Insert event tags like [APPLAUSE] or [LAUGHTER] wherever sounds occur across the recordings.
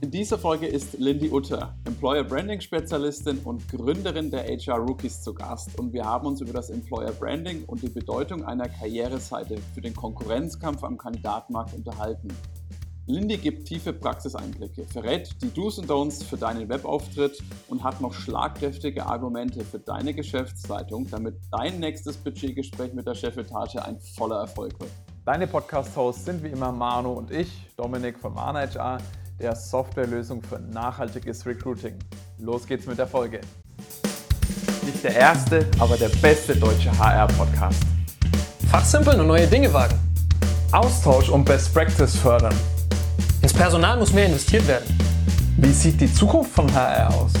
In dieser Folge ist Lindy Utter, Employer Branding Spezialistin und Gründerin der HR Rookies zu Gast und wir haben uns über das Employer Branding und die Bedeutung einer Karriereseite für den Konkurrenzkampf am Kandidatenmarkt unterhalten. Lindy gibt tiefe Praxiseinblicke, verrät die Do's und Don'ts für deinen Webauftritt und hat noch schlagkräftige Argumente für deine Geschäftsleitung, damit dein nächstes Budgetgespräch mit der Chefetage ein voller Erfolg wird. Deine Podcast-Hosts sind wie immer Manu und ich, Dominik von Mana HR, der Softwarelösung für nachhaltiges Recruiting. Los geht's mit der Folge. Nicht der erste, aber der beste deutsche HR-Podcast. Fachsimpeln und neue Dinge wagen. Austausch und Best Practice fördern ins Personal muss mehr investiert werden. Wie sieht die Zukunft von HR aus?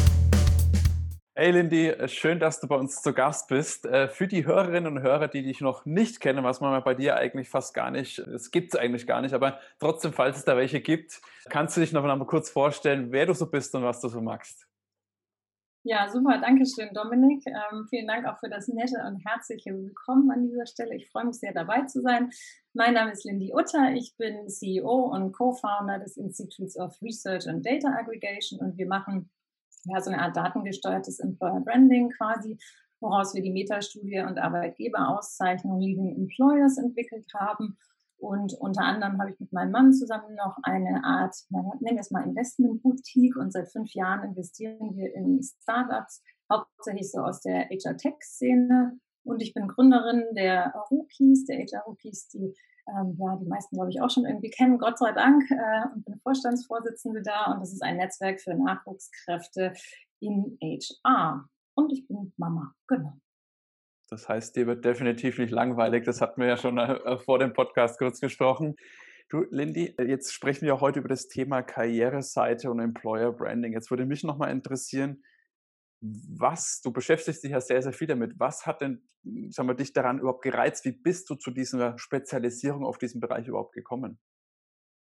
Hey Lindy, schön, dass du bei uns zu Gast bist. Äh, für die Hörerinnen und Hörer, die dich noch nicht kennen, was man bei dir eigentlich fast gar nicht, es gibt es eigentlich gar nicht, aber trotzdem, falls es da welche gibt, kannst du dich noch mal kurz vorstellen, wer du so bist und was du so magst? Ja, super, danke schön, Dominik. Ähm, vielen Dank auch für das nette und herzliche Willkommen an dieser Stelle. Ich freue mich sehr, dabei zu sein. Mein Name ist Lindy Utter. Ich bin CEO und Co-Founder des Institutes of Research and Data Aggregation und wir machen ja so eine Art datengesteuertes Employer Branding quasi, woraus wir die Metastudie und Arbeitgeberauszeichnung Leading Employers entwickelt haben und unter anderem habe ich mit meinem Mann zusammen noch eine Art, nennen wir es mal Investment-Boutique. Und seit fünf Jahren investieren wir in Startups, hauptsächlich so aus der HR-Tech-Szene. Und ich bin Gründerin der Rookies, der HR-Rookies, die ähm, ja, die meisten, glaube ich, auch schon irgendwie kennen, Gott sei Dank, äh, und bin Vorstandsvorsitzende da. Und das ist ein Netzwerk für Nachwuchskräfte in HR. Und ich bin Mama, genau. Das heißt, dir wird definitiv nicht langweilig. Das hatten wir ja schon äh, vor dem Podcast kurz gesprochen. Du, Lindy, äh, jetzt sprechen wir heute über das Thema Karriereseite und Employer Branding. Jetzt würde mich nochmal interessieren, was, du beschäftigst dich ja sehr, sehr viel damit. Was hat denn, sagen wir, dich daran überhaupt gereizt? Wie bist du zu dieser Spezialisierung auf diesem Bereich überhaupt gekommen?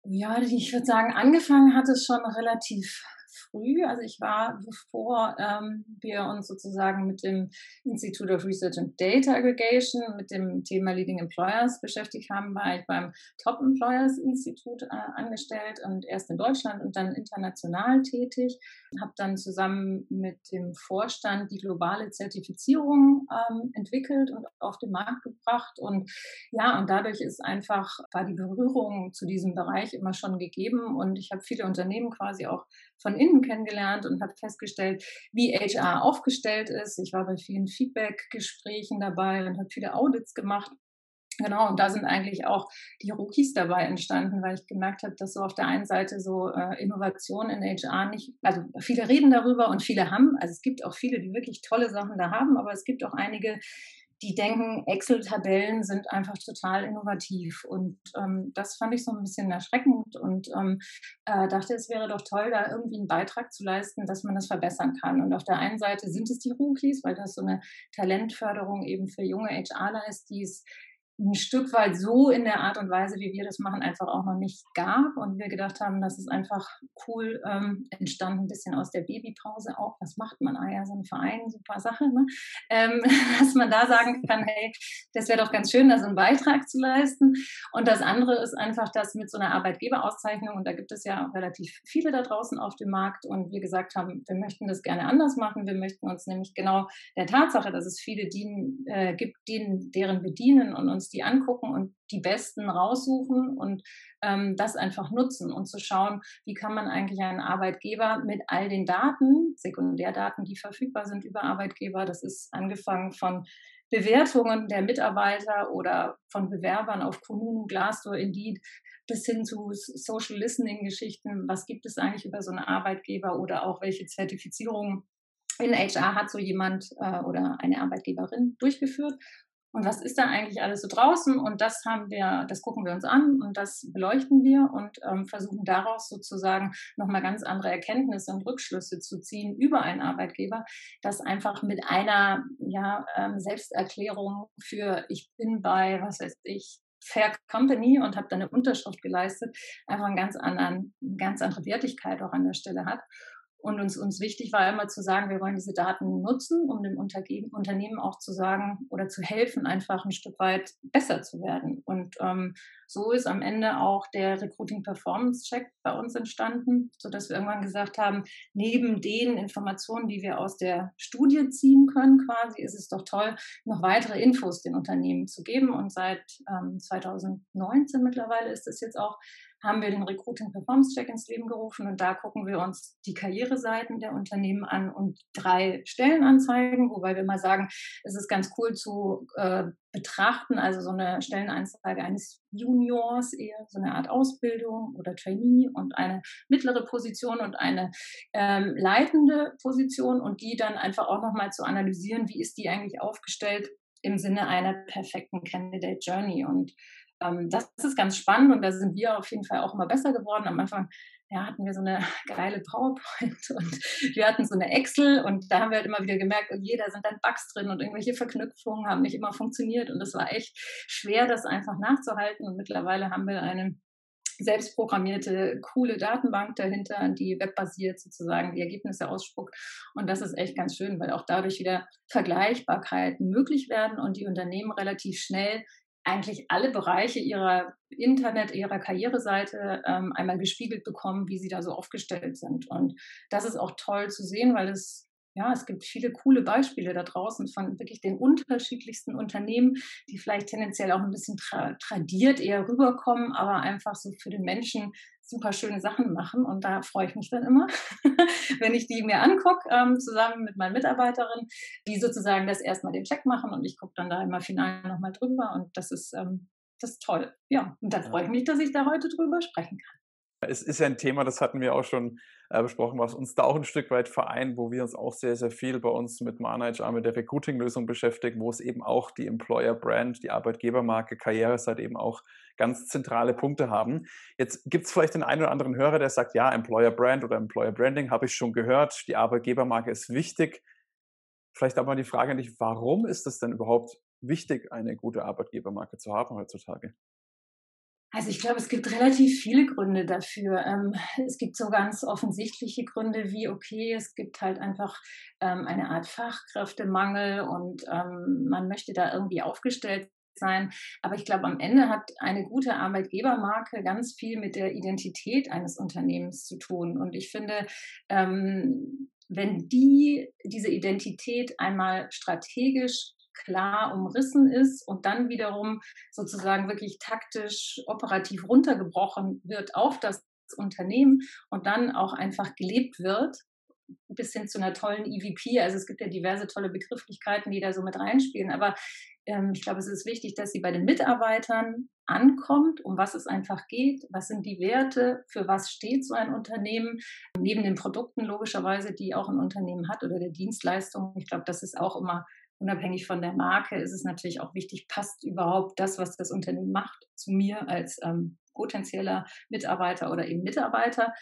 Ja, ich würde sagen, angefangen hat es schon relativ früh. Also ich war, bevor ähm, wir uns sozusagen mit dem Institute of Research and Data Aggregation, mit dem Thema Leading Employers beschäftigt haben, war ich beim Top Employers Institut äh, angestellt und erst in Deutschland und dann international tätig. Habe dann zusammen mit dem Vorstand die globale Zertifizierung ähm, entwickelt und auf den Markt gebracht. Und ja, und dadurch ist einfach, war die Berührung zu diesem Bereich immer schon gegeben. Und ich habe viele Unternehmen quasi auch von innen kennengelernt und habe festgestellt, wie HR aufgestellt ist. Ich war bei vielen Feedback-Gesprächen dabei und habe viele Audits gemacht. Genau, und da sind eigentlich auch die Rookies dabei entstanden, weil ich gemerkt habe, dass so auf der einen Seite so äh, Innovation in HR nicht, also viele reden darüber und viele haben, also es gibt auch viele, die wirklich tolle Sachen da haben, aber es gibt auch einige, die denken, Excel-Tabellen sind einfach total innovativ. Und ähm, das fand ich so ein bisschen erschreckend und ähm, äh, dachte, es wäre doch toll, da irgendwie einen Beitrag zu leisten, dass man das verbessern kann. Und auf der einen Seite sind es die Rookies, weil das so eine Talentförderung eben für junge HRler ist, die es ein Stück weit so in der Art und Weise, wie wir das machen, einfach auch noch nicht gab. Und wir gedacht haben, das ist einfach cool ähm, entstanden, ein bisschen aus der Babypause auch. Was macht man? Ah ja, so ein Verein, super Sache, ne? ähm, [LAUGHS] dass man da sagen kann, hey, das wäre doch ganz schön, da so einen Beitrag zu leisten. Und das andere ist einfach, dass mit so einer Arbeitgeberauszeichnung, und da gibt es ja relativ viele da draußen auf dem Markt, und wir gesagt haben, wir möchten das gerne anders machen. Wir möchten uns nämlich genau der Tatsache, dass es viele dienen, äh, gibt, denen, deren bedienen und uns die angucken und die besten raussuchen und ähm, das einfach nutzen und zu schauen, wie kann man eigentlich einen Arbeitgeber mit all den Daten, Sekundärdaten, die verfügbar sind über Arbeitgeber, das ist angefangen von Bewertungen der Mitarbeiter oder von Bewerbern auf Kununu, Glassdoor, Indeed, bis hin zu Social Listening Geschichten. Was gibt es eigentlich über so einen Arbeitgeber oder auch welche Zertifizierungen in HR hat so jemand äh, oder eine Arbeitgeberin durchgeführt und was ist da eigentlich alles so draußen? Und das haben wir, das gucken wir uns an und das beleuchten wir und ähm, versuchen daraus sozusagen nochmal ganz andere Erkenntnisse und Rückschlüsse zu ziehen über einen Arbeitgeber, das einfach mit einer ja, ähm, Selbsterklärung für ich bin bei, was weiß ich, Fair Company und habe da eine Unterschrift geleistet, einfach einen ganz anderen, eine ganz andere Wertigkeit auch an der Stelle hat. Und uns, uns wichtig war immer zu sagen, wir wollen diese Daten nutzen, um dem Unternehmen auch zu sagen oder zu helfen, einfach ein Stück weit besser zu werden. Und ähm, so ist am Ende auch der Recruiting Performance Check bei uns entstanden, sodass wir irgendwann gesagt haben, neben den Informationen, die wir aus der Studie ziehen können, quasi, ist es doch toll, noch weitere Infos den Unternehmen zu geben. Und seit ähm, 2019 mittlerweile ist es jetzt auch haben wir den Recruiting Performance Check ins Leben gerufen und da gucken wir uns die Karriereseiten der Unternehmen an und drei Stellenanzeigen, wobei wir mal sagen, es ist ganz cool zu äh, betrachten, also so eine Stellenanzeige eines Juniors, eher so eine Art Ausbildung oder Trainee und eine mittlere Position und eine ähm, leitende Position und die dann einfach auch nochmal zu analysieren, wie ist die eigentlich aufgestellt im Sinne einer perfekten Candidate Journey. Und das ist ganz spannend und da sind wir auf jeden Fall auch immer besser geworden. Am Anfang ja, hatten wir so eine [LAUGHS] geile PowerPoint [LAUGHS] und wir hatten so eine Excel und da haben wir halt immer wieder gemerkt, okay, da sind dann Bugs drin und irgendwelche Verknüpfungen haben nicht immer funktioniert und es war echt schwer, das einfach nachzuhalten und mittlerweile haben wir eine selbstprogrammierte, coole Datenbank dahinter, die webbasiert sozusagen die Ergebnisse ausspuckt. Und das ist echt ganz schön, weil auch dadurch wieder Vergleichbarkeiten möglich werden und die Unternehmen relativ schnell eigentlich alle Bereiche ihrer Internet, ihrer Karriereseite ähm, einmal gespiegelt bekommen, wie sie da so aufgestellt sind. Und das ist auch toll zu sehen, weil es ja, es gibt viele coole Beispiele da draußen von wirklich den unterschiedlichsten Unternehmen, die vielleicht tendenziell auch ein bisschen tra tradiert eher rüberkommen, aber einfach so für den Menschen super schöne Sachen machen. Und da freue ich mich dann immer, [LAUGHS] wenn ich die mir angucke, ähm, zusammen mit meinen Mitarbeiterinnen, die sozusagen das erstmal den Check machen und ich gucke dann da immer final nochmal drüber. Und das ist, ähm, das ist toll. Ja, und da freue ich mich, dass ich da heute drüber sprechen kann. Es ist ja ein Thema, das hatten wir auch schon äh, besprochen, was uns da auch ein Stück weit vereint, wo wir uns auch sehr, sehr viel bei uns mit ManageR, mit der Recruiting-Lösung beschäftigen, wo es eben auch die Employer-Brand, die Arbeitgebermarke, Karriereseite eben auch ganz zentrale Punkte haben. Jetzt gibt es vielleicht den einen oder anderen Hörer, der sagt, ja, Employer-Brand oder Employer-Branding habe ich schon gehört, die Arbeitgebermarke ist wichtig. Vielleicht aber die Frage an dich, warum ist es denn überhaupt wichtig, eine gute Arbeitgebermarke zu haben heutzutage? Also ich glaube, es gibt relativ viele Gründe dafür. Ähm, es gibt so ganz offensichtliche Gründe wie, okay, es gibt halt einfach ähm, eine Art Fachkräftemangel und ähm, man möchte da irgendwie aufgestellt sein. Aber ich glaube, am Ende hat eine gute Arbeitgebermarke ganz viel mit der Identität eines Unternehmens zu tun. Und ich finde, wenn die, diese Identität einmal strategisch klar umrissen ist und dann wiederum sozusagen wirklich taktisch, operativ runtergebrochen wird auf das Unternehmen und dann auch einfach gelebt wird, bis hin zu einer tollen EVP. Also es gibt ja diverse tolle Begrifflichkeiten, die da so mit reinspielen. Aber ähm, ich glaube, es ist wichtig, dass sie bei den Mitarbeitern ankommt, um was es einfach geht, was sind die Werte, für was steht so ein Unternehmen, neben den Produkten logischerweise, die auch ein Unternehmen hat oder der Dienstleistung. Ich glaube, das ist auch immer unabhängig von der Marke ist es natürlich auch wichtig, passt überhaupt das, was das Unternehmen macht, zu mir als ähm, potenzieller Mitarbeiter oder eben Mitarbeiter.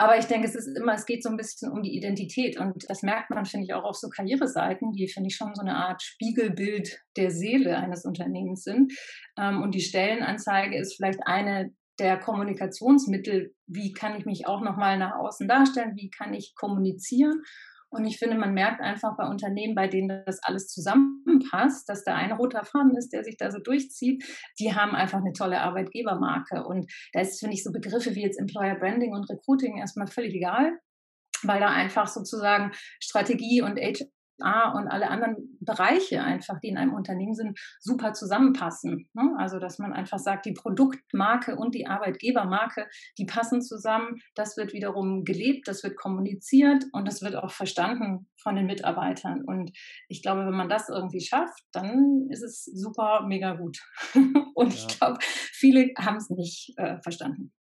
Aber ich denke, es ist immer, es geht so ein bisschen um die Identität. Und das merkt man, finde ich, auch auf so Karriereseiten, die, finde ich, schon so eine Art Spiegelbild der Seele eines Unternehmens sind. Ähm, und die Stellenanzeige ist vielleicht eine der Kommunikationsmittel. Wie kann ich mich auch nochmal nach außen darstellen? Wie kann ich kommunizieren? Und ich finde, man merkt einfach bei Unternehmen, bei denen das alles zusammenpasst, dass da ein roter Faden ist, der sich da so durchzieht. Die haben einfach eine tolle Arbeitgebermarke. Und da ist, finde ich, so Begriffe wie jetzt Employer Branding und Recruiting erstmal völlig egal weil da einfach sozusagen Strategie und HR und alle anderen Bereiche einfach, die in einem Unternehmen sind, super zusammenpassen. Ne? Also, dass man einfach sagt, die Produktmarke und die Arbeitgebermarke, die passen zusammen. Das wird wiederum gelebt, das wird kommuniziert und das wird auch verstanden von den Mitarbeitern. Und ich glaube, wenn man das irgendwie schafft, dann ist es super, mega gut. [LAUGHS] und ja. ich glaube, viele haben es nicht äh, verstanden.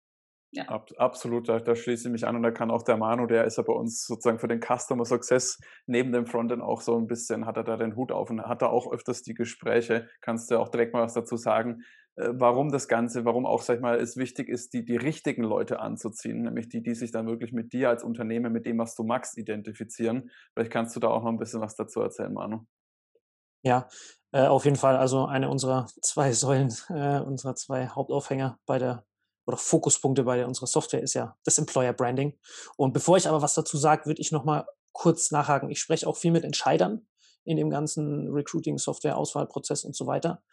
Ja. Ab, absolut, da, da, schließe ich mich an und da kann auch der Manu, der ist ja bei uns sozusagen für den Customer Success neben dem Frontend auch so ein bisschen, hat er da den Hut auf und hat da auch öfters die Gespräche. Kannst du auch direkt mal was dazu sagen, äh, warum das Ganze, warum auch, sag ich mal, es wichtig ist, die, die richtigen Leute anzuziehen, nämlich die, die sich dann wirklich mit dir als Unternehmen, mit dem, was du magst, identifizieren. Vielleicht kannst du da auch noch ein bisschen was dazu erzählen, Manu. Ja, äh, auf jeden Fall. Also eine unserer zwei Säulen, äh, unserer zwei Hauptaufhänger bei der oder Fokuspunkte bei unserer Software ist ja das Employer Branding. Und bevor ich aber was dazu sage, würde ich nochmal kurz nachhaken. Ich spreche auch viel mit Entscheidern in dem ganzen Recruiting, Software, Auswahlprozess und so weiter.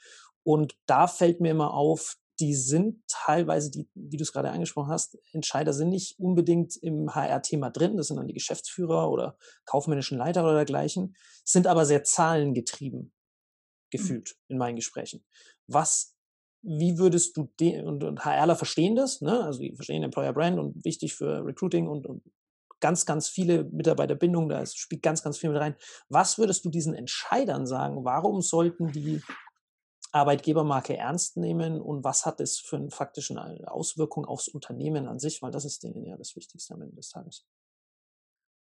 Und da fällt mir immer auf, die sind teilweise, die, wie du es gerade angesprochen hast, Entscheider sind nicht unbedingt im HR-Thema drin, das sind dann die Geschäftsführer oder kaufmännischen Leiter oder dergleichen, sind aber sehr zahlengetrieben mhm. gefühlt in meinen Gesprächen. Was, wie würdest du den, und, und HRler verstehen das, ne? also die verstehen Employer Brand und wichtig für Recruiting und, und ganz, ganz viele Mitarbeiterbindungen, da spielt ganz, ganz viel mit rein. Was würdest du diesen Entscheidern sagen? Warum sollten die Arbeitgebermarke ernst nehmen und was hat es für eine faktische Auswirkung aufs Unternehmen an sich, weil das ist denen ja das Wichtigste am Ende des Tages.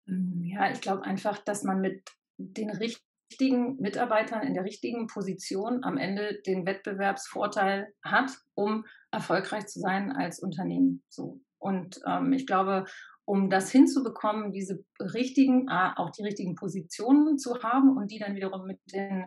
Hm, ja, ich glaube einfach, dass man mit den richtigen Mitarbeitern in der richtigen Position am Ende den Wettbewerbsvorteil hat, um erfolgreich zu sein als Unternehmen. So. Und ähm, ich glaube, um das hinzubekommen, diese richtigen, auch die richtigen Positionen zu haben und die dann wiederum mit den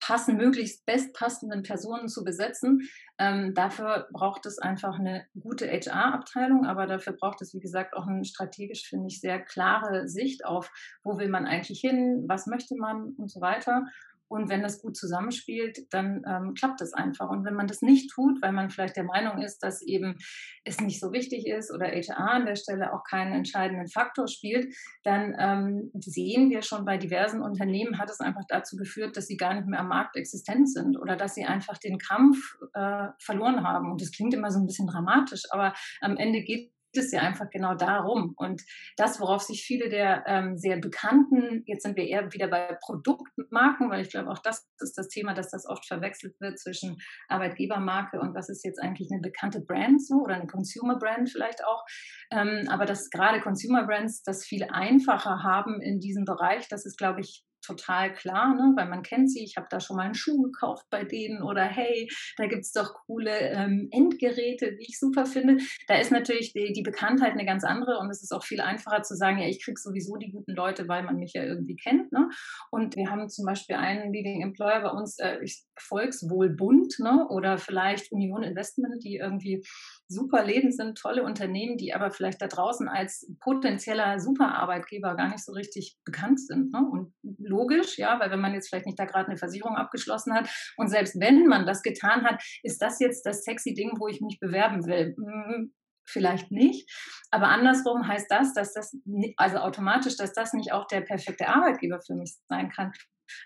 passen, möglichst bestpassenden Personen zu besetzen. Ähm, dafür braucht es einfach eine gute HR-Abteilung, aber dafür braucht es, wie gesagt, auch eine strategisch, finde ich, sehr klare Sicht auf, wo will man eigentlich hin, was möchte man und so weiter. Und wenn das gut zusammenspielt, dann ähm, klappt es einfach. Und wenn man das nicht tut, weil man vielleicht der Meinung ist, dass eben es nicht so wichtig ist oder HR an der Stelle auch keinen entscheidenden Faktor spielt, dann ähm, sehen wir schon bei diversen Unternehmen, hat es einfach dazu geführt, dass sie gar nicht mehr am Markt existent sind oder dass sie einfach den Kampf äh, verloren haben. Und das klingt immer so ein bisschen dramatisch, aber am Ende geht es ja einfach genau darum. Und das, worauf sich viele der ähm, sehr bekannten, jetzt sind wir eher wieder bei Produktmarken, weil ich glaube, auch das ist das Thema, dass das oft verwechselt wird zwischen Arbeitgebermarke und was ist jetzt eigentlich eine bekannte Brand so oder eine Consumer Brand vielleicht auch. Ähm, aber dass gerade Consumer Brands das viel einfacher haben in diesem Bereich, das ist, glaube ich, total klar, ne? weil man kennt sie. Ich habe da schon mal einen Schuh gekauft bei denen oder hey, da gibt es doch coole ähm, Endgeräte, die ich super finde. Da ist natürlich die, die, Bekanntheit eine ganz andere und es ist auch viel einfacher zu sagen, ja, ich kriege sowieso die guten Leute, weil man mich ja irgendwie kennt. Ne? Und wir haben zum Beispiel einen Leading Employer bei uns, äh, Volkswohlbund ne? oder vielleicht Union Investment, die irgendwie super Läden sind, tolle Unternehmen, die aber vielleicht da draußen als potenzieller Superarbeitgeber gar nicht so richtig bekannt sind. Ne? Und logisch, ja, weil wenn man jetzt vielleicht nicht da gerade eine Versicherung abgeschlossen hat und selbst wenn man das getan hat, ist das jetzt das sexy Ding, wo ich mich bewerben will? Hm, vielleicht nicht. Aber andersrum heißt das, dass das, also automatisch, dass das nicht auch der perfekte Arbeitgeber für mich sein kann.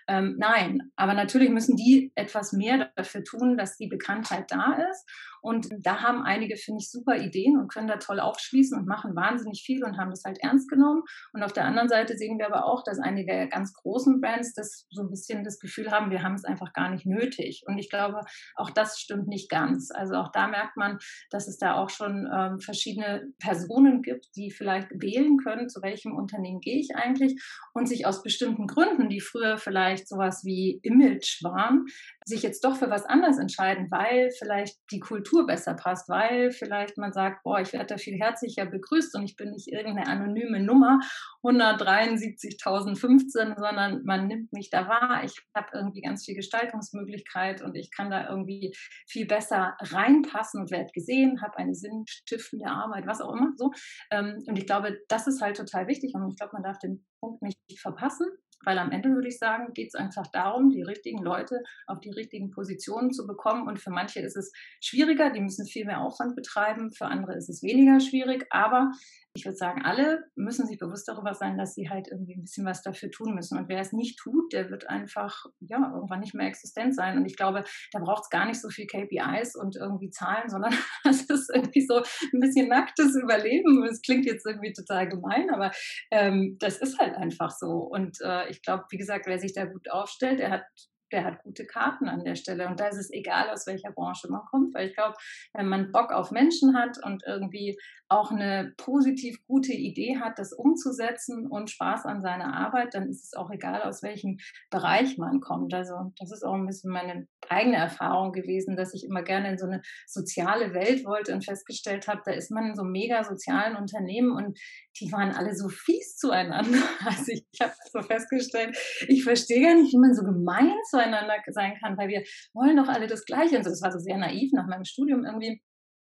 Ähm, nein, aber natürlich müssen die etwas mehr dafür tun, dass die Bekanntheit da ist. Und da haben einige, finde ich, super Ideen und können da toll aufschließen und machen wahnsinnig viel und haben das halt ernst genommen. Und auf der anderen Seite sehen wir aber auch, dass einige ganz großen Brands das so ein bisschen das Gefühl haben, wir haben es einfach gar nicht nötig. Und ich glaube, auch das stimmt nicht ganz. Also auch da merkt man, dass es da auch schon ähm, verschiedene Personen gibt, die vielleicht wählen können, zu welchem Unternehmen gehe ich eigentlich und sich aus bestimmten Gründen, die früher vielleicht sowas wie Image waren, sich jetzt doch für was anderes entscheiden, weil vielleicht die Kultur besser passt, weil vielleicht man sagt, boah, ich werde da viel herzlicher begrüßt und ich bin nicht irgendeine anonyme Nummer 173.015, sondern man nimmt mich da wahr. Ich habe irgendwie ganz viel Gestaltungsmöglichkeit und ich kann da irgendwie viel besser reinpassen und werde gesehen, habe eine sinnstiftende Arbeit, was auch immer so. Ähm, und ich glaube, das ist halt total wichtig und ich glaube, man darf den Punkt nicht verpassen. Weil am Ende würde ich sagen, geht es einfach darum, die richtigen Leute auf die richtigen Positionen zu bekommen. Und für manche ist es schwieriger, die müssen viel mehr Aufwand betreiben, für andere ist es weniger schwierig. Aber ich würde sagen, alle müssen sich bewusst darüber sein, dass sie halt irgendwie ein bisschen was dafür tun müssen. Und wer es nicht tut, der wird einfach ja irgendwann nicht mehr existent sein. Und ich glaube, da braucht es gar nicht so viel KPIs und irgendwie Zahlen, sondern [LAUGHS] es ist irgendwie so ein bisschen nacktes Überleben. Es klingt jetzt irgendwie total gemein, aber ähm, das ist halt einfach so. Und äh, ich glaube, wie gesagt, wer sich da gut aufstellt, der hat der hat gute Karten an der Stelle. Und da ist es egal, aus welcher Branche man kommt, weil ich glaube, wenn man Bock auf Menschen hat und irgendwie auch eine positiv gute Idee hat, das umzusetzen und Spaß an seiner Arbeit, dann ist es auch egal, aus welchem Bereich man kommt. Also das ist auch ein bisschen meine eigene Erfahrung gewesen, dass ich immer gerne in so eine soziale Welt wollte und festgestellt habe, da ist man in so mega sozialen Unternehmen und die waren alle so fies zueinander. [LAUGHS] Also ich, ich habe so festgestellt, ich verstehe gar nicht, wie man so gemein zueinander sein kann, weil wir wollen doch alle das Gleiche. Und das war so sehr naiv nach meinem Studium irgendwie.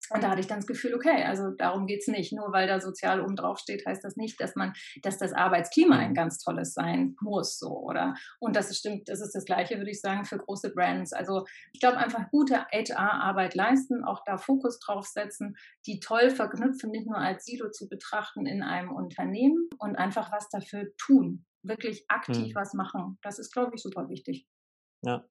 Und da hatte ich dann das Gefühl, okay, also darum geht es nicht. Nur weil da sozial oben drauf steht, heißt das nicht, dass man, dass das Arbeitsklima ein mhm. ganz tolles sein muss, so, oder? Und das stimmt, das ist das Gleiche, würde ich sagen, für große Brands. Also ich glaube einfach gute HR-Arbeit leisten, auch da Fokus drauf setzen, die toll verknüpfen, nicht nur als Silo zu betrachten in einem Unternehmen und einfach was dafür tun. Wirklich aktiv hm. was machen. Das ist, glaube ich, super wichtig. Ja,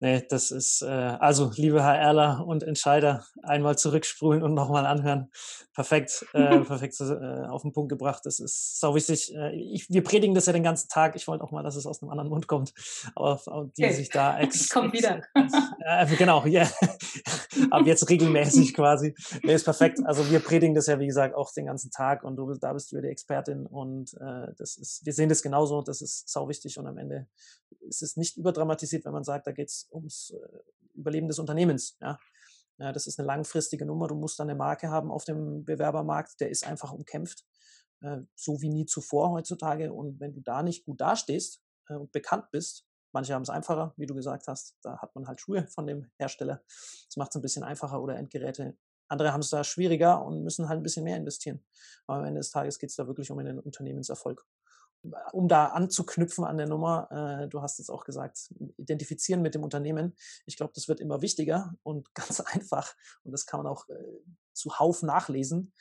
Nee, das ist, äh, also liebe HRler und Entscheider, einmal zurückspulen und nochmal anhören. Perfekt, äh, [LAUGHS] perfekt äh, auf den Punkt gebracht. Das ist sau wichtig. Äh, ich, wir predigen das ja den ganzen Tag. Ich wollte auch mal, dass es aus einem anderen Mund kommt. Aber, aber die okay. sich da [LAUGHS] ex, kommt wieder. Ex, genau, ja. Yeah. Ab jetzt [LAUGHS] regelmäßig quasi. Nee, ist perfekt. Also wir predigen das ja, wie gesagt, auch den ganzen Tag und du da bist du ja die Expertin und äh, das ist, wir sehen das genauso. Das ist sau wichtig und am Ende ist es nicht überdramatisiert, wenn man sagt, da geht es ums äh, Überleben des Unternehmens. Ja? ja, das ist eine langfristige Nummer. Du musst dann eine Marke haben auf dem Bewerbermarkt, der ist einfach umkämpft, äh, so wie nie zuvor heutzutage. Und wenn du da nicht gut dastehst äh, und bekannt bist, manche haben es einfacher, wie du gesagt hast, da hat man halt Schuhe von dem Hersteller. Das macht es ein bisschen einfacher oder Endgeräte. Andere haben es da schwieriger und müssen halt ein bisschen mehr investieren. Aber am Ende des Tages geht es da wirklich um einen Unternehmenserfolg um da anzuknüpfen an der Nummer, äh, du hast es auch gesagt, identifizieren mit dem Unternehmen. Ich glaube, das wird immer wichtiger und [LAUGHS] ganz einfach. Und das kann man auch äh, zuhauf nachlesen.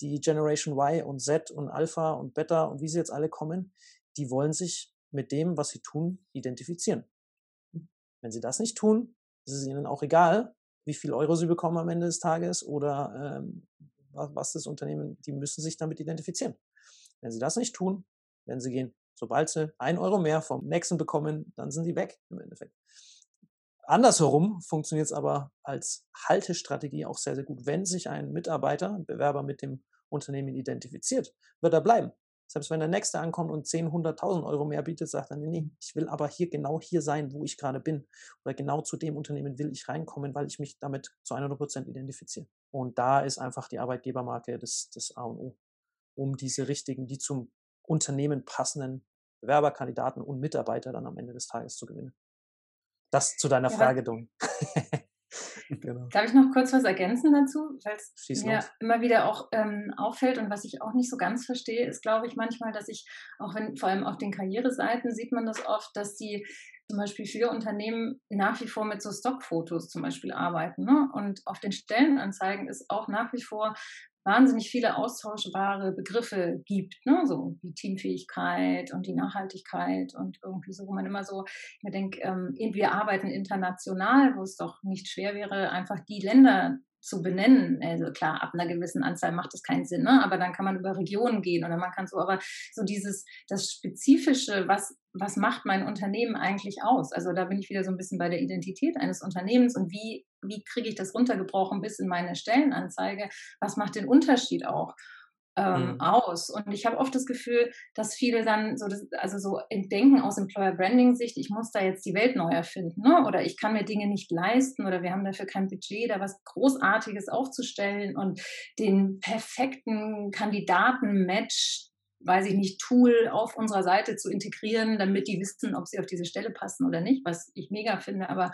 Die Generation Y und Z und Alpha und Beta und wie sie jetzt alle kommen, die wollen sich mit dem, was sie tun, identifizieren. Wenn sie das nicht tun, ist es ihnen auch egal, wie viel Euro sie bekommen am Ende des Tages oder ähm, was das Unternehmen, die müssen sich damit identifizieren. Wenn sie das nicht tun, wenn sie gehen. Sobald sie ein Euro mehr vom nächsten bekommen, dann sind sie weg im Endeffekt. Andersherum funktioniert es aber als Haltestrategie auch sehr, sehr gut. Wenn sich ein Mitarbeiter, ein Bewerber mit dem Unternehmen identifiziert, wird er bleiben. Selbst wenn der Nächste ankommt und 10, 100.000 Euro mehr bietet, sagt er, nee, nee, ich will aber hier genau hier sein, wo ich gerade bin. Oder genau zu dem Unternehmen will ich reinkommen, weil ich mich damit zu 100 Prozent identifiziere. Und da ist einfach die Arbeitgebermarke das, das A und O, um diese richtigen, die zum Unternehmen passenden Bewerberkandidaten und Mitarbeiter dann am Ende des Tages zu gewinnen. Das zu deiner ja, Frage, Dung. [LAUGHS] [LAUGHS] genau. Darf ich noch kurz was ergänzen dazu? Weil es mir los. immer wieder auch ähm, auffällt und was ich auch nicht so ganz verstehe, ist, glaube ich, manchmal, dass ich, auch wenn vor allem auf den Karriereseiten sieht man das oft, dass die zum Beispiel viele Unternehmen nach wie vor mit so Stockfotos zum Beispiel arbeiten. Ne? Und auf den Stellenanzeigen ist auch nach wie vor wahnsinnig viele austauschbare Begriffe gibt, ne? so wie Teamfähigkeit und die Nachhaltigkeit und irgendwie so, wo man immer so, ich denke, ähm, wir arbeiten international, wo es doch nicht schwer wäre, einfach die Länder zu benennen. Also klar, ab einer gewissen Anzahl macht das keinen Sinn, ne? aber dann kann man über Regionen gehen oder man kann so, aber so dieses, das Spezifische, was, was macht mein Unternehmen eigentlich aus? Also da bin ich wieder so ein bisschen bei der Identität eines Unternehmens und wie, wie kriege ich das runtergebrochen bis in meine Stellenanzeige? Was macht den Unterschied auch? ähm, mhm. aus. Und ich habe oft das Gefühl, dass viele dann so, das, also so denken aus Employer Branding Sicht, ich muss da jetzt die Welt neu erfinden, ne? oder ich kann mir Dinge nicht leisten oder wir haben dafür kein Budget, da was Großartiges aufzustellen und den perfekten Kandidaten-Match weiß ich nicht, Tool auf unserer Seite zu integrieren, damit die wissen, ob sie auf diese Stelle passen oder nicht, was ich mega finde. Aber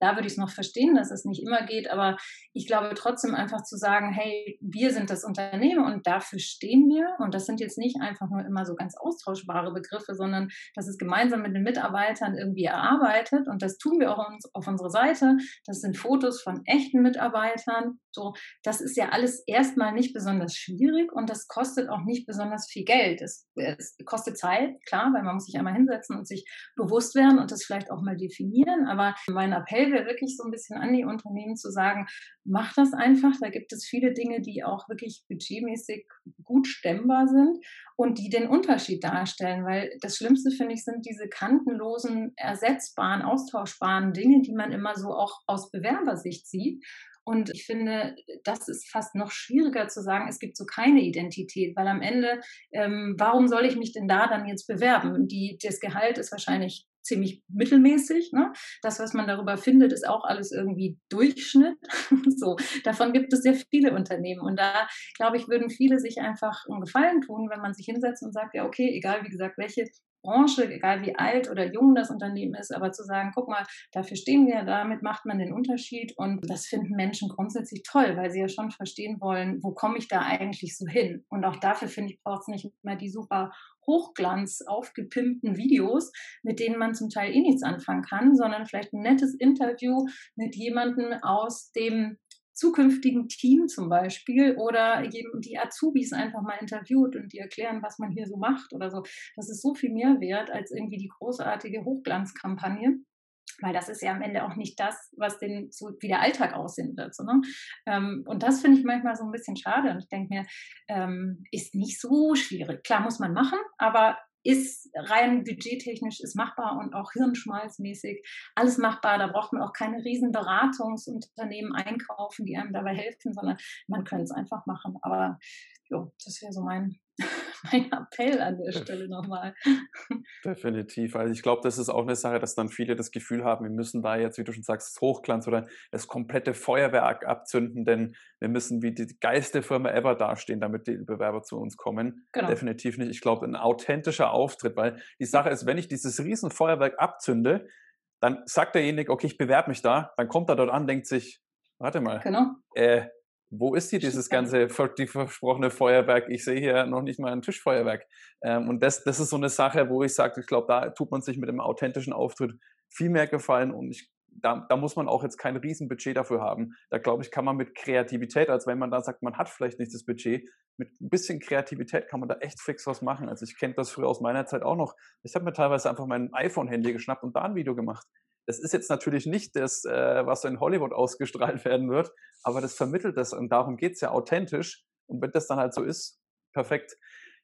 da würde ich es noch verstehen, dass es nicht immer geht, aber ich glaube trotzdem einfach zu sagen, hey, wir sind das Unternehmen und dafür stehen wir. Und das sind jetzt nicht einfach nur immer so ganz austauschbare Begriffe, sondern das ist gemeinsam mit den Mitarbeitern irgendwie erarbeitet und das tun wir auch auf unserer Seite. Das sind Fotos von echten Mitarbeitern. So, das ist ja alles erstmal nicht besonders schwierig und das kostet auch nicht besonders viel Geld. Es, es kostet Zeit, klar, weil man muss sich einmal hinsetzen und sich bewusst werden und das vielleicht auch mal definieren. Aber mein Appell wäre wirklich so ein bisschen an die Unternehmen zu sagen, mach das einfach. Da gibt es viele Dinge, die auch wirklich budgetmäßig gut stemmbar sind und die den Unterschied darstellen. Weil das Schlimmste, finde ich, sind diese kantenlosen, ersetzbaren, austauschbaren Dinge, die man immer so auch aus Bewerbersicht sieht. Und ich finde, das ist fast noch schwieriger zu sagen, es gibt so keine Identität, weil am Ende, ähm, warum soll ich mich denn da dann jetzt bewerben? Die, das Gehalt ist wahrscheinlich ziemlich mittelmäßig. Ne? Das, was man darüber findet, ist auch alles irgendwie Durchschnitt. [LAUGHS] so, davon gibt es sehr viele Unternehmen. Und da, glaube ich, würden viele sich einfach einen Gefallen tun, wenn man sich hinsetzt und sagt, ja, okay, egal wie gesagt, welche Branche, egal wie alt oder jung das Unternehmen ist, aber zu sagen, guck mal, dafür stehen wir, damit macht man den Unterschied und das finden Menschen grundsätzlich toll, weil sie ja schon verstehen wollen, wo komme ich da eigentlich so hin? Und auch dafür finde ich, braucht es nicht immer die super Hochglanz aufgepimpten Videos, mit denen man zum Teil eh nichts anfangen kann, sondern vielleicht ein nettes Interview mit jemandem aus dem zukünftigen Team zum Beispiel oder die Azubis einfach mal interviewt und die erklären, was man hier so macht oder so. Das ist so viel mehr wert als irgendwie die großartige Hochglanzkampagne. Weil das ist ja am Ende auch nicht das, was den so wie der Alltag aussehen wird. So, ne? ähm, und das finde ich manchmal so ein bisschen schade. Und ich denke mir, ähm, ist nicht so schwierig. Klar muss man machen, aber ist rein budgettechnisch ist machbar und auch hirnschmalzmäßig alles machbar. Da braucht man auch keine riesen Beratungsunternehmen einkaufen, die einem dabei helfen, sondern man könnte es einfach machen. Aber jo, das wäre so mein, [LAUGHS] mein Appell an der Stelle nochmal. Definitiv. Also ich glaube, das ist auch eine Sache, dass dann viele das Gefühl haben, wir müssen da jetzt, wie du schon sagst, das Hochglanz oder das komplette Feuerwerk abzünden, denn wir müssen wie die geilste Firma ever dastehen, damit die Bewerber zu uns kommen. Genau. Definitiv nicht. Ich glaube, ein authentischer Auftritt, weil die Sache ist, wenn ich dieses riesen Feuerwerk abzünde, dann sagt derjenige, okay, ich bewerbe mich da, dann kommt er dort an, denkt sich, warte mal, genau. äh, wo ist hier dieses ganze die versprochene Feuerwerk? Ich sehe hier noch nicht mal ein Tischfeuerwerk. Ähm, und das, das ist so eine Sache, wo ich sage, ich glaube, da tut man sich mit dem authentischen Auftritt viel mehr gefallen und ich, da, da muss man auch jetzt kein Riesenbudget dafür haben. Da glaube ich, kann man mit Kreativität, als wenn man da sagt, man hat vielleicht nicht das Budget, mit ein bisschen Kreativität kann man da echt fix was machen. Also ich kenne das früher aus meiner Zeit auch noch. Ich habe mir teilweise einfach mein iPhone-Handy geschnappt und da ein Video gemacht. Das ist jetzt natürlich nicht das, äh, was in Hollywood ausgestrahlt werden wird, aber das vermittelt das und darum geht es ja authentisch. Und wenn das dann halt so ist, perfekt.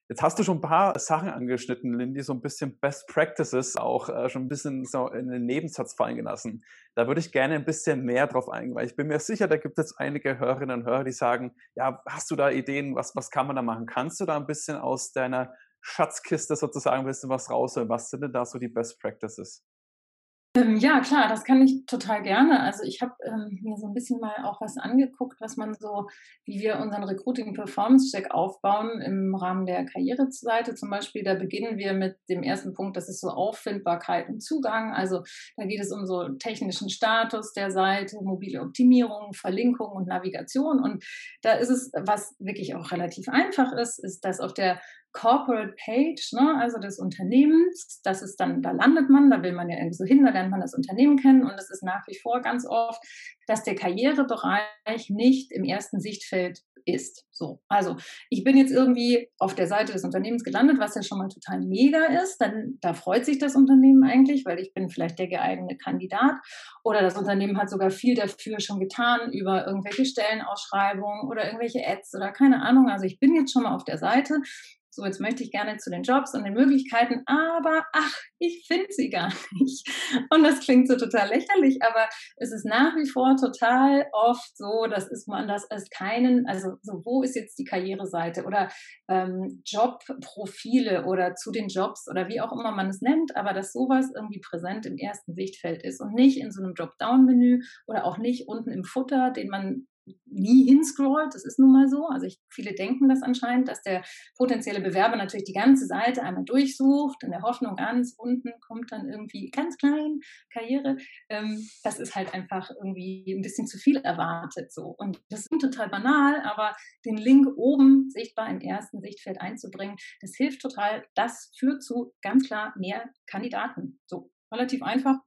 Jetzt hast du schon ein paar Sachen angeschnitten, Lindy, so ein bisschen Best Practices auch äh, schon ein bisschen so in den Nebensatz fallen gelassen. Da würde ich gerne ein bisschen mehr drauf eingehen, weil ich bin mir sicher, da gibt es einige Hörerinnen und Hörer, die sagen, ja, hast du da Ideen, was, was kann man da machen? Kannst du da ein bisschen aus deiner Schatzkiste sozusagen ein bisschen was rausholen? Was sind denn da so die Best Practices? Ähm, ja, klar, das kann ich total gerne. Also ich habe ähm, mir so ein bisschen mal auch was angeguckt, was man so, wie wir unseren Recruiting Performance Check aufbauen im Rahmen der Karriereseite zum Beispiel. Da beginnen wir mit dem ersten Punkt, das ist so Auffindbarkeit und Zugang. Also da geht es um so technischen Status der Seite, mobile Optimierung, Verlinkung und Navigation. Und da ist es, was wirklich auch relativ einfach ist, ist, dass auf der Corporate Page, ne, also des Unternehmens. Das ist dann, da landet man, da will man ja irgendwie so hin, da lernt man das Unternehmen kennen und es ist nach wie vor ganz oft, dass der Karrierebereich nicht im ersten Sichtfeld ist. So, also ich bin jetzt irgendwie auf der Seite des Unternehmens gelandet, was ja schon mal total mega ist. Dann da freut sich das Unternehmen eigentlich, weil ich bin vielleicht der geeignete Kandidat oder das Unternehmen hat sogar viel dafür schon getan über irgendwelche Stellenausschreibungen oder irgendwelche Ads oder keine Ahnung. Also ich bin jetzt schon mal auf der Seite so jetzt möchte ich gerne zu den Jobs und den Möglichkeiten, aber ach, ich finde sie gar nicht. Und das klingt so total lächerlich, aber es ist nach wie vor total oft so, dass ist man das als keinen, also so wo ist jetzt die Karriereseite oder ähm, Jobprofile oder zu den Jobs oder wie auch immer man es nennt, aber dass sowas irgendwie präsent im ersten Sichtfeld ist und nicht in so einem Dropdown-Menü oder auch nicht unten im Futter, den man nie hinscrollt. Das ist nun mal so. Also ich, viele denken das anscheinend, dass der potenzielle Bewerber natürlich die ganze Seite einmal durchsucht, in der Hoffnung, ganz unten kommt dann irgendwie ganz klein Karriere. Ähm, das ist halt einfach irgendwie ein bisschen zu viel erwartet so. Und das ist total banal, aber den Link oben sichtbar im ersten Sichtfeld einzubringen, das hilft total. Das führt zu ganz klar mehr Kandidaten. So relativ einfach,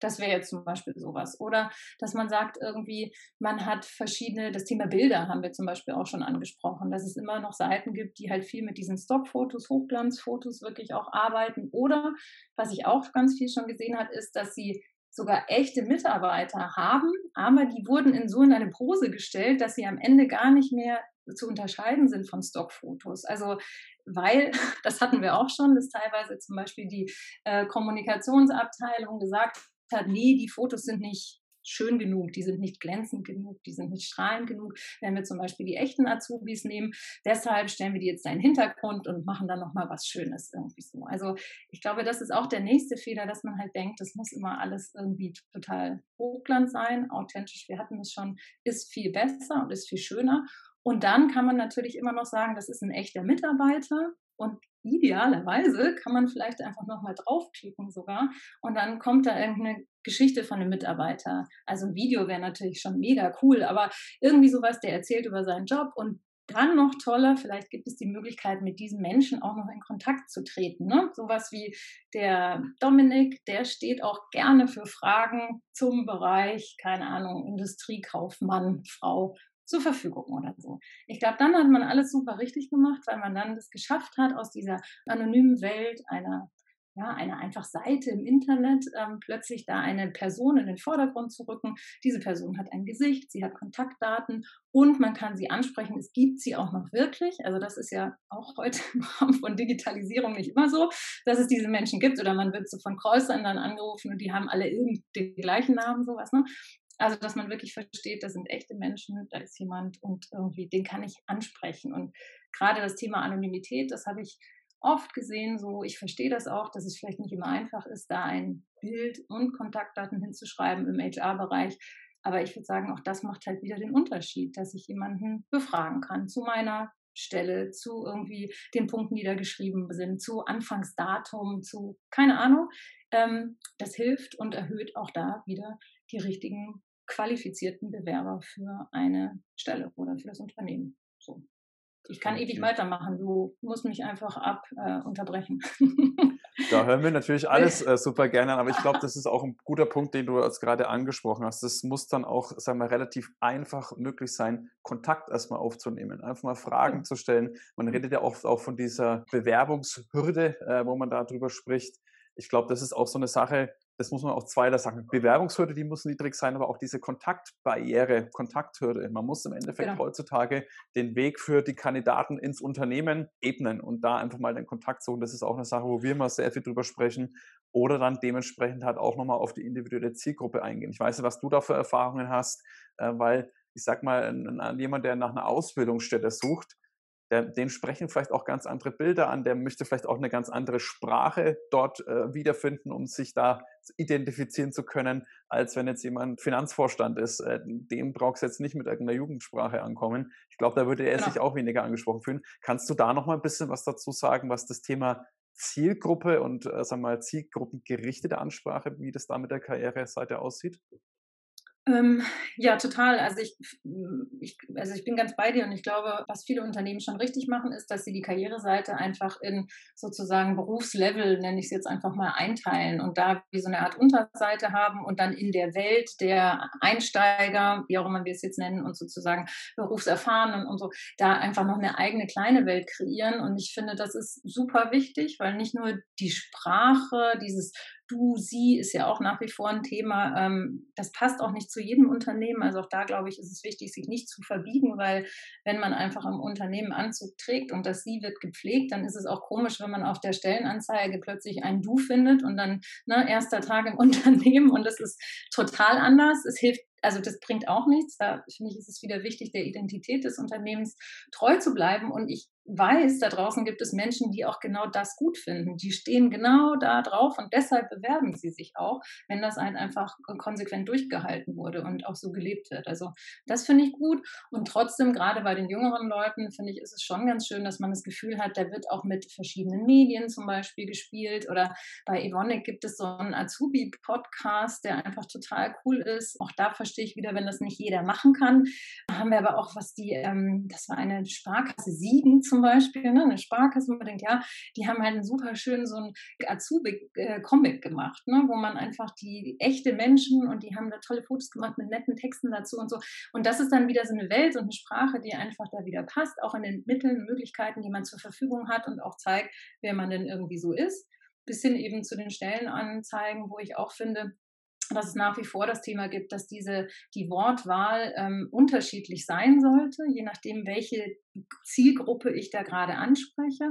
Das wäre jetzt zum Beispiel sowas. Oder dass man sagt, irgendwie, man hat verschiedene, das Thema Bilder haben wir zum Beispiel auch schon angesprochen, dass es immer noch Seiten gibt, die halt viel mit diesen Stockfotos, Hochglanzfotos wirklich auch arbeiten. Oder was ich auch ganz viel schon gesehen habe, ist, dass sie sogar echte Mitarbeiter haben, aber die wurden in so in eine Pose gestellt, dass sie am Ende gar nicht mehr zu unterscheiden sind von Stockfotos. Also weil, [LAUGHS] das hatten wir auch schon, dass teilweise zum Beispiel die äh, Kommunikationsabteilung gesagt hat, nee, die Fotos sind nicht schön genug, die sind nicht glänzend genug, die sind nicht strahlend genug, wenn wir zum Beispiel die echten Azubis nehmen. Deshalb stellen wir die jetzt da in den Hintergrund und machen dann nochmal was Schönes irgendwie so. Also ich glaube, das ist auch der nächste Fehler, dass man halt denkt, das muss immer alles irgendwie total hochglanz sein, authentisch, wir hatten es schon, ist viel besser und ist viel schöner. Und dann kann man natürlich immer noch sagen, das ist ein echter Mitarbeiter und idealerweise kann man vielleicht einfach nochmal draufklicken sogar und dann kommt da irgendeine Geschichte von einem Mitarbeiter. Also ein Video wäre natürlich schon mega cool, aber irgendwie sowas, der erzählt über seinen Job und dann noch toller, vielleicht gibt es die Möglichkeit, mit diesen Menschen auch noch in Kontakt zu treten. Ne? Sowas wie der Dominik, der steht auch gerne für Fragen zum Bereich, keine Ahnung, Industriekaufmann, Frau zur Verfügung oder so. Ich glaube, dann hat man alles super richtig gemacht, weil man dann das geschafft hat, aus dieser anonymen Welt einer ja, eine einfach Seite im Internet, ähm, plötzlich da eine Person in den Vordergrund zu rücken. Diese Person hat ein Gesicht, sie hat Kontaktdaten und man kann sie ansprechen. Es gibt sie auch noch wirklich. Also das ist ja auch heute [LAUGHS] im Rahmen von Digitalisierung nicht immer so, dass es diese Menschen gibt oder man wird so von Callcentern angerufen und die haben alle irgendwie den gleichen Namen, sowas. Ne? Also, dass man wirklich versteht, das sind echte Menschen, da ist jemand und irgendwie, den kann ich ansprechen. Und gerade das Thema Anonymität, das habe ich oft gesehen, so ich verstehe das auch, dass es vielleicht nicht immer einfach ist, da ein Bild und Kontaktdaten hinzuschreiben im HR-Bereich. Aber ich würde sagen, auch das macht halt wieder den Unterschied, dass ich jemanden befragen kann zu meiner Stelle, zu irgendwie den Punkten, die da geschrieben sind, zu Anfangsdatum, zu keine Ahnung. Ähm, das hilft und erhöht auch da wieder die richtigen qualifizierten Bewerber für eine Stelle oder für das Unternehmen. So. Ich kann ewig weitermachen. Du musst mich einfach ab äh, unterbrechen. Da hören wir natürlich [LAUGHS] alles äh, super gerne an, aber ich glaube, das ist auch ein guter Punkt, den du jetzt gerade angesprochen hast. Das muss dann auch, sagen wir, relativ einfach möglich sein, Kontakt erstmal aufzunehmen, einfach mal Fragen ja. zu stellen. Man redet ja oft auch von dieser Bewerbungshürde, äh, wo man da drüber spricht. Ich glaube, das ist auch so eine Sache, das muss man auch zweiter sagen. Bewerbungshürde, die muss niedrig sein, aber auch diese Kontaktbarriere, Kontakthürde. Man muss im Endeffekt genau. heutzutage den Weg für die Kandidaten ins Unternehmen ebnen und da einfach mal den Kontakt suchen. Das ist auch eine Sache, wo wir immer sehr viel drüber sprechen. Oder dann dementsprechend halt auch nochmal auf die individuelle Zielgruppe eingehen. Ich weiß nicht, was du da für Erfahrungen hast, äh, weil ich sag mal, jemand, der nach einer Ausbildungsstätte sucht, der, den sprechen vielleicht auch ganz andere Bilder an, der möchte vielleicht auch eine ganz andere Sprache dort äh, wiederfinden, um sich da identifizieren zu können, als wenn jetzt jemand Finanzvorstand ist. Äh, dem brauchst du jetzt nicht mit irgendeiner Jugendsprache ankommen. Ich glaube, da würde er genau. sich auch weniger angesprochen fühlen. Kannst du da noch mal ein bisschen was dazu sagen, was das Thema Zielgruppe und äh, sagen wir mal zielgruppengerichtete Ansprache, wie das da mit der Karriereseite aussieht? Ähm, ja, total. Also ich, ich, also ich bin ganz bei dir und ich glaube, was viele Unternehmen schon richtig machen, ist, dass sie die Karriereseite einfach in sozusagen Berufslevel, nenne ich es jetzt einfach mal, einteilen und da wie so eine Art Unterseite haben und dann in der Welt der Einsteiger, wie auch immer wir es jetzt nennen, und sozusagen Berufserfahrenen und so, da einfach noch eine eigene kleine Welt kreieren. Und ich finde, das ist super wichtig, weil nicht nur die Sprache, dieses du, sie ist ja auch nach wie vor ein Thema. Ähm, das passt auch nicht zu jedem Unternehmen. Also auch da, glaube ich, ist es wichtig, sich nicht zu verbiegen, weil wenn man einfach im Unternehmen Anzug trägt und das sie wird gepflegt, dann ist es auch komisch, wenn man auf der Stellenanzeige plötzlich ein du findet und dann ne, erster Tag im [LAUGHS] Unternehmen und es ist total anders. Es hilft also das bringt auch nichts. Da finde ich, ist es wieder wichtig, der Identität des Unternehmens treu zu bleiben. Und ich weiß, da draußen gibt es Menschen, die auch genau das gut finden. Die stehen genau da drauf und deshalb bewerben sie sich auch, wenn das halt einfach konsequent durchgehalten wurde und auch so gelebt wird. Also das finde ich gut. Und trotzdem, gerade bei den jüngeren Leuten, finde ich, ist es schon ganz schön, dass man das Gefühl hat, da wird auch mit verschiedenen Medien zum Beispiel gespielt. Oder bei Evonik gibt es so einen Azubi-Podcast, der einfach total cool ist. Auch da verstehe ich wieder, wenn das nicht jeder machen kann. Da haben wir aber auch, was die, ähm, das war eine Sparkasse Siegen zum zum Beispiel, ne, eine Sparkasse, man denkt, ja, die haben halt einen super schön so Azubi-Comic äh, gemacht, ne, wo man einfach die echte Menschen und die haben da tolle Fotos gemacht mit netten Texten dazu und so. Und das ist dann wieder so eine Welt und eine Sprache, die einfach da wieder passt, auch in den Mitteln, Möglichkeiten, die man zur Verfügung hat und auch zeigt, wer man denn irgendwie so ist. Bis hin eben zu den Stellenanzeigen, wo ich auch finde, dass es nach wie vor das Thema gibt, dass diese die Wortwahl ähm, unterschiedlich sein sollte, je nachdem, welche Zielgruppe ich da gerade anspreche.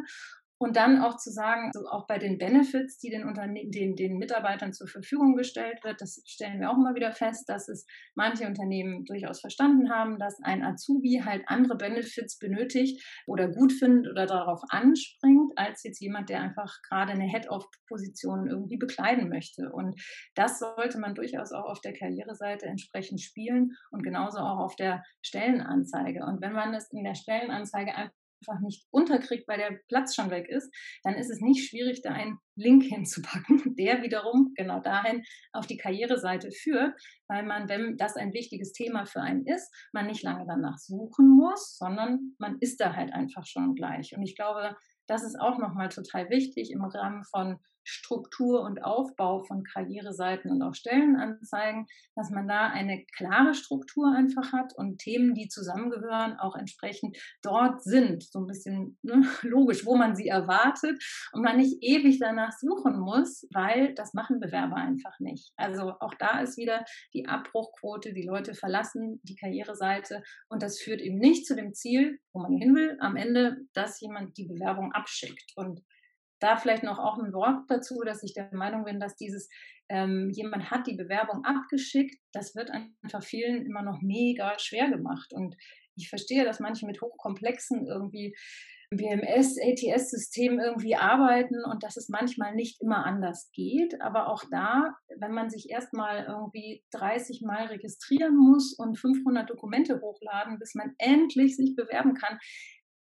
Und dann auch zu sagen, also auch bei den Benefits, die den, Unterne den, den Mitarbeitern zur Verfügung gestellt wird, das stellen wir auch immer wieder fest, dass es manche Unternehmen durchaus verstanden haben, dass ein Azubi halt andere Benefits benötigt oder gut findet oder darauf anspringt, als jetzt jemand, der einfach gerade eine Head-of-Position irgendwie bekleiden möchte. Und das sollte man durchaus auch auf der Karriereseite entsprechend spielen und genauso auch auf der Stellenanzeige. Und wenn man es in der Stellenanzeige einfach einfach nicht unterkriegt, weil der Platz schon weg ist, dann ist es nicht schwierig, da einen Link hinzupacken, [LAUGHS] der wiederum genau dahin auf die Karriereseite führt, weil man, wenn das ein wichtiges Thema für einen ist, man nicht lange danach suchen muss, sondern man ist da halt einfach schon gleich. Und ich glaube, das ist auch nochmal total wichtig im Rahmen von Struktur und Aufbau von Karriereseiten und auch Stellenanzeigen, dass man da eine klare Struktur einfach hat und Themen, die zusammengehören, auch entsprechend dort sind. So ein bisschen ne, [LAUGHS] logisch, wo man sie erwartet und man nicht ewig danach suchen muss, weil das machen Bewerber einfach nicht. Also auch da ist wieder die Abbruchquote, die Leute verlassen die Karriereseite und das führt eben nicht zu dem Ziel, wo man hin will, am Ende, dass jemand die Bewerbung abschickt. Und da vielleicht noch auch ein Wort dazu, dass ich der Meinung bin, dass dieses ähm, jemand hat die Bewerbung abgeschickt, das wird einfach vielen immer noch mega schwer gemacht. Und ich verstehe, dass manche mit hochkomplexen irgendwie BMS, ATS-Systemen irgendwie arbeiten und dass es manchmal nicht immer anders geht. Aber auch da, wenn man sich erstmal irgendwie 30 Mal registrieren muss und 500 Dokumente hochladen, bis man endlich sich bewerben kann,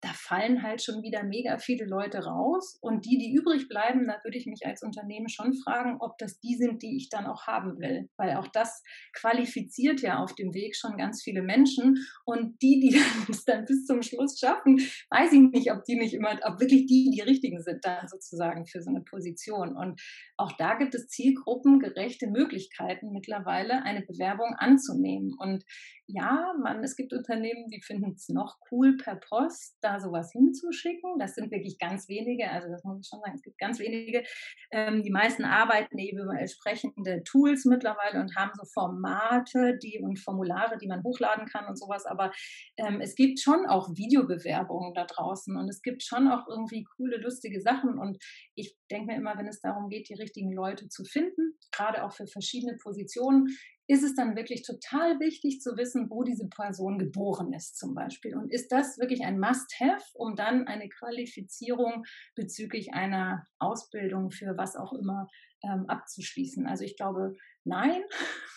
da fallen halt schon wieder mega viele Leute raus. Und die, die übrig bleiben, da würde ich mich als Unternehmen schon fragen, ob das die sind, die ich dann auch haben will. Weil auch das qualifiziert ja auf dem Weg schon ganz viele Menschen. Und die, die [LAUGHS] es dann bis zum Schluss schaffen, weiß ich nicht, ob die nicht immer, ob wirklich die die richtigen sind dann sozusagen für so eine Position. Und auch da gibt es zielgruppengerechte Möglichkeiten mittlerweile, eine Bewerbung anzunehmen. Und ja, man, es gibt Unternehmen, die finden es noch cool per Post. Da sowas hinzuschicken. Das sind wirklich ganz wenige, also das muss ich schon sagen, es gibt ganz wenige. Ähm, die meisten arbeiten eben über entsprechende Tools mittlerweile und haben so Formate die, und Formulare, die man hochladen kann und sowas. Aber ähm, es gibt schon auch Videobewerbungen da draußen und es gibt schon auch irgendwie coole, lustige Sachen. Und ich denke mir immer, wenn es darum geht, die richtigen Leute zu finden, gerade auch für verschiedene Positionen, ist es dann wirklich total wichtig zu wissen, wo diese Person geboren ist zum Beispiel. Und ist das wirklich ein Must-Have, um dann eine Qualifizierung bezüglich einer Ausbildung für was auch immer ähm, abzuschließen? Also ich glaube, nein,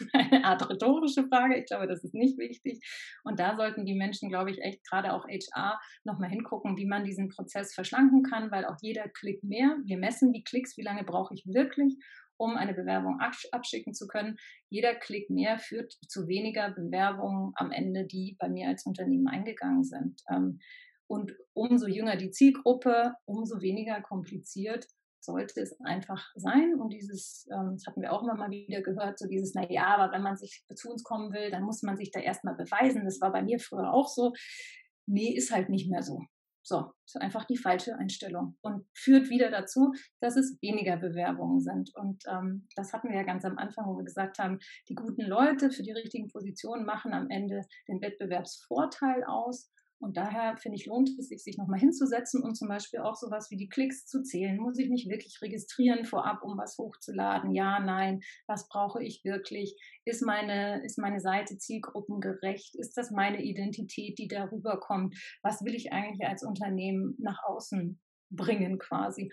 [LAUGHS] eine Art rhetorische Frage. Ich glaube, das ist nicht wichtig. Und da sollten die Menschen, glaube ich, echt gerade auch HR nochmal hingucken, wie man diesen Prozess verschlanken kann, weil auch jeder Klick mehr. Wir messen die Klicks, wie lange brauche ich wirklich um eine Bewerbung abschicken zu können. Jeder Klick mehr führt zu weniger Bewerbungen am Ende, die bei mir als Unternehmen eingegangen sind. Ähm, und umso jünger die Zielgruppe, umso weniger kompliziert sollte es einfach sein. Und dieses, ähm, das hatten wir auch immer mal wieder gehört, so dieses, naja, aber wenn man sich zu uns kommen will, dann muss man sich da erstmal beweisen. Das war bei mir früher auch so. Nee, ist halt nicht mehr so. So, ist einfach die falsche Einstellung und führt wieder dazu, dass es weniger Bewerbungen sind. Und ähm, das hatten wir ja ganz am Anfang, wo wir gesagt haben, die guten Leute für die richtigen Positionen machen am Ende den Wettbewerbsvorteil aus. Und daher finde ich, lohnt es sich, sich nochmal hinzusetzen und zum Beispiel auch sowas wie die Klicks zu zählen. Muss ich mich wirklich registrieren vorab, um was hochzuladen? Ja, nein. Was brauche ich wirklich? Ist meine, ist meine Seite zielgruppengerecht? Ist das meine Identität, die darüber kommt? Was will ich eigentlich als Unternehmen nach außen bringen quasi?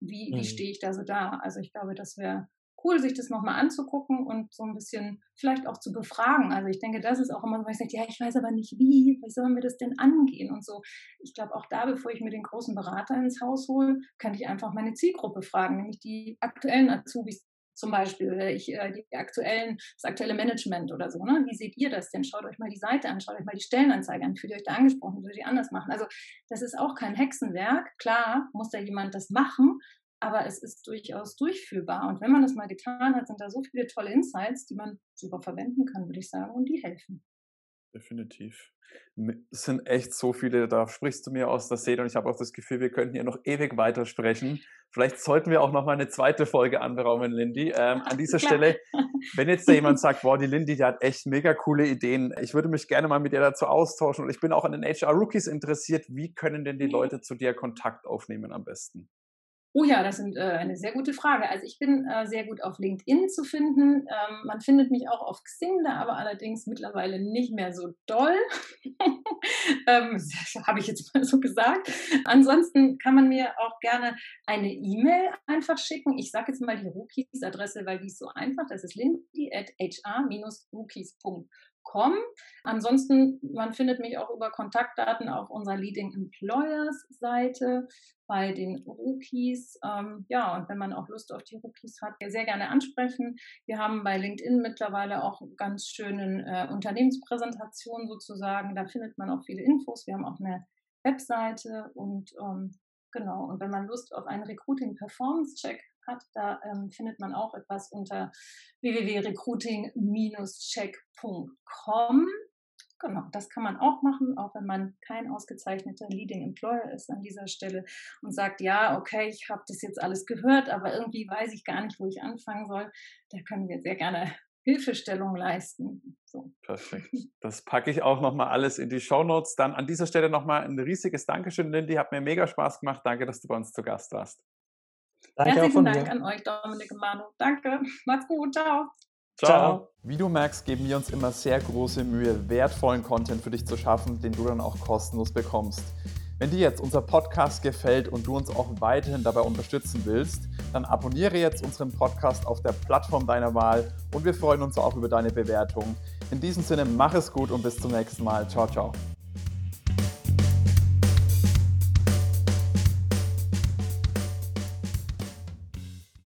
Wie, wie mhm. stehe ich da so da? Also ich glaube, das wäre cool, sich das nochmal anzugucken und so ein bisschen vielleicht auch zu befragen. Also ich denke, das ist auch immer so, ich sage, ja, ich weiß aber nicht wie, wie sollen wir das denn angehen und so. Ich glaube auch da, bevor ich mir den großen Berater ins Haus hole, könnte ich einfach meine Zielgruppe fragen, nämlich die aktuellen Azubis zum Beispiel oder ich, äh, die aktuellen, das aktuelle Management oder so. Ne? Wie seht ihr das denn? Schaut euch mal die Seite an, schaut euch mal die Stellenanzeige an, fühlt ihr euch da angesprochen, würdet ihr anders machen. Also das ist auch kein Hexenwerk. Klar muss da jemand das machen, aber es ist durchaus durchführbar. Und wenn man das mal getan hat, sind da so viele tolle Insights, die man super verwenden kann, würde ich sagen, und die helfen. Definitiv. Es sind echt so viele, da sprichst du mir aus der Seele und ich habe auch das Gefühl, wir könnten hier noch ewig weitersprechen. Vielleicht sollten wir auch noch mal eine zweite Folge anberaumen, Lindy. Ähm, an dieser Stelle, [LAUGHS] wenn jetzt da jemand sagt, boah, die Lindy, die hat echt mega coole Ideen, ich würde mich gerne mal mit ihr dazu austauschen und ich bin auch an den HR-Rookies interessiert, wie können denn die mhm. Leute zu dir Kontakt aufnehmen am besten? Oh ja, das ist äh, eine sehr gute Frage. Also ich bin äh, sehr gut auf LinkedIn zu finden. Ähm, man findet mich auch auf Xing, da aber allerdings mittlerweile nicht mehr so doll. [LAUGHS] ähm, [LAUGHS] Habe ich jetzt mal so gesagt. Ansonsten kann man mir auch gerne eine E-Mail einfach schicken. Ich sage jetzt mal die Rookies-Adresse, weil die ist so einfach. Das ist lindy at hr-rookies.com Com. Ansonsten, man findet mich auch über Kontaktdaten auf unserer Leading Employers Seite bei den Rookies. Ähm, ja, und wenn man auch Lust auf die Rookies hat, sehr gerne ansprechen. Wir haben bei LinkedIn mittlerweile auch ganz schönen äh, Unternehmenspräsentationen sozusagen. Da findet man auch viele Infos. Wir haben auch eine Webseite und ähm, genau. Und wenn man Lust auf einen Recruiting Performance Check hat. Da ähm, findet man auch etwas unter www.recruiting-check.com. Genau, das kann man auch machen, auch wenn man kein ausgezeichneter Leading Employer ist an dieser Stelle und sagt, ja, okay, ich habe das jetzt alles gehört, aber irgendwie weiß ich gar nicht, wo ich anfangen soll. Da können wir sehr gerne Hilfestellung leisten. So. Perfekt. Das packe ich auch nochmal alles in die Show Notes. Dann an dieser Stelle nochmal ein riesiges Dankeschön, Lindy. Hat mir mega Spaß gemacht. Danke, dass du bei uns zu Gast warst. Danke Herzlichen Dank mir. an euch, Dominik und Manu. Danke. [LAUGHS] Macht's gut. Ciao. Ciao. Wie du merkst, geben wir uns immer sehr große Mühe, wertvollen Content für dich zu schaffen, den du dann auch kostenlos bekommst. Wenn dir jetzt unser Podcast gefällt und du uns auch weiterhin dabei unterstützen willst, dann abonniere jetzt unseren Podcast auf der Plattform deiner Wahl und wir freuen uns auch über deine Bewertung. In diesem Sinne, mach es gut und bis zum nächsten Mal. Ciao, ciao.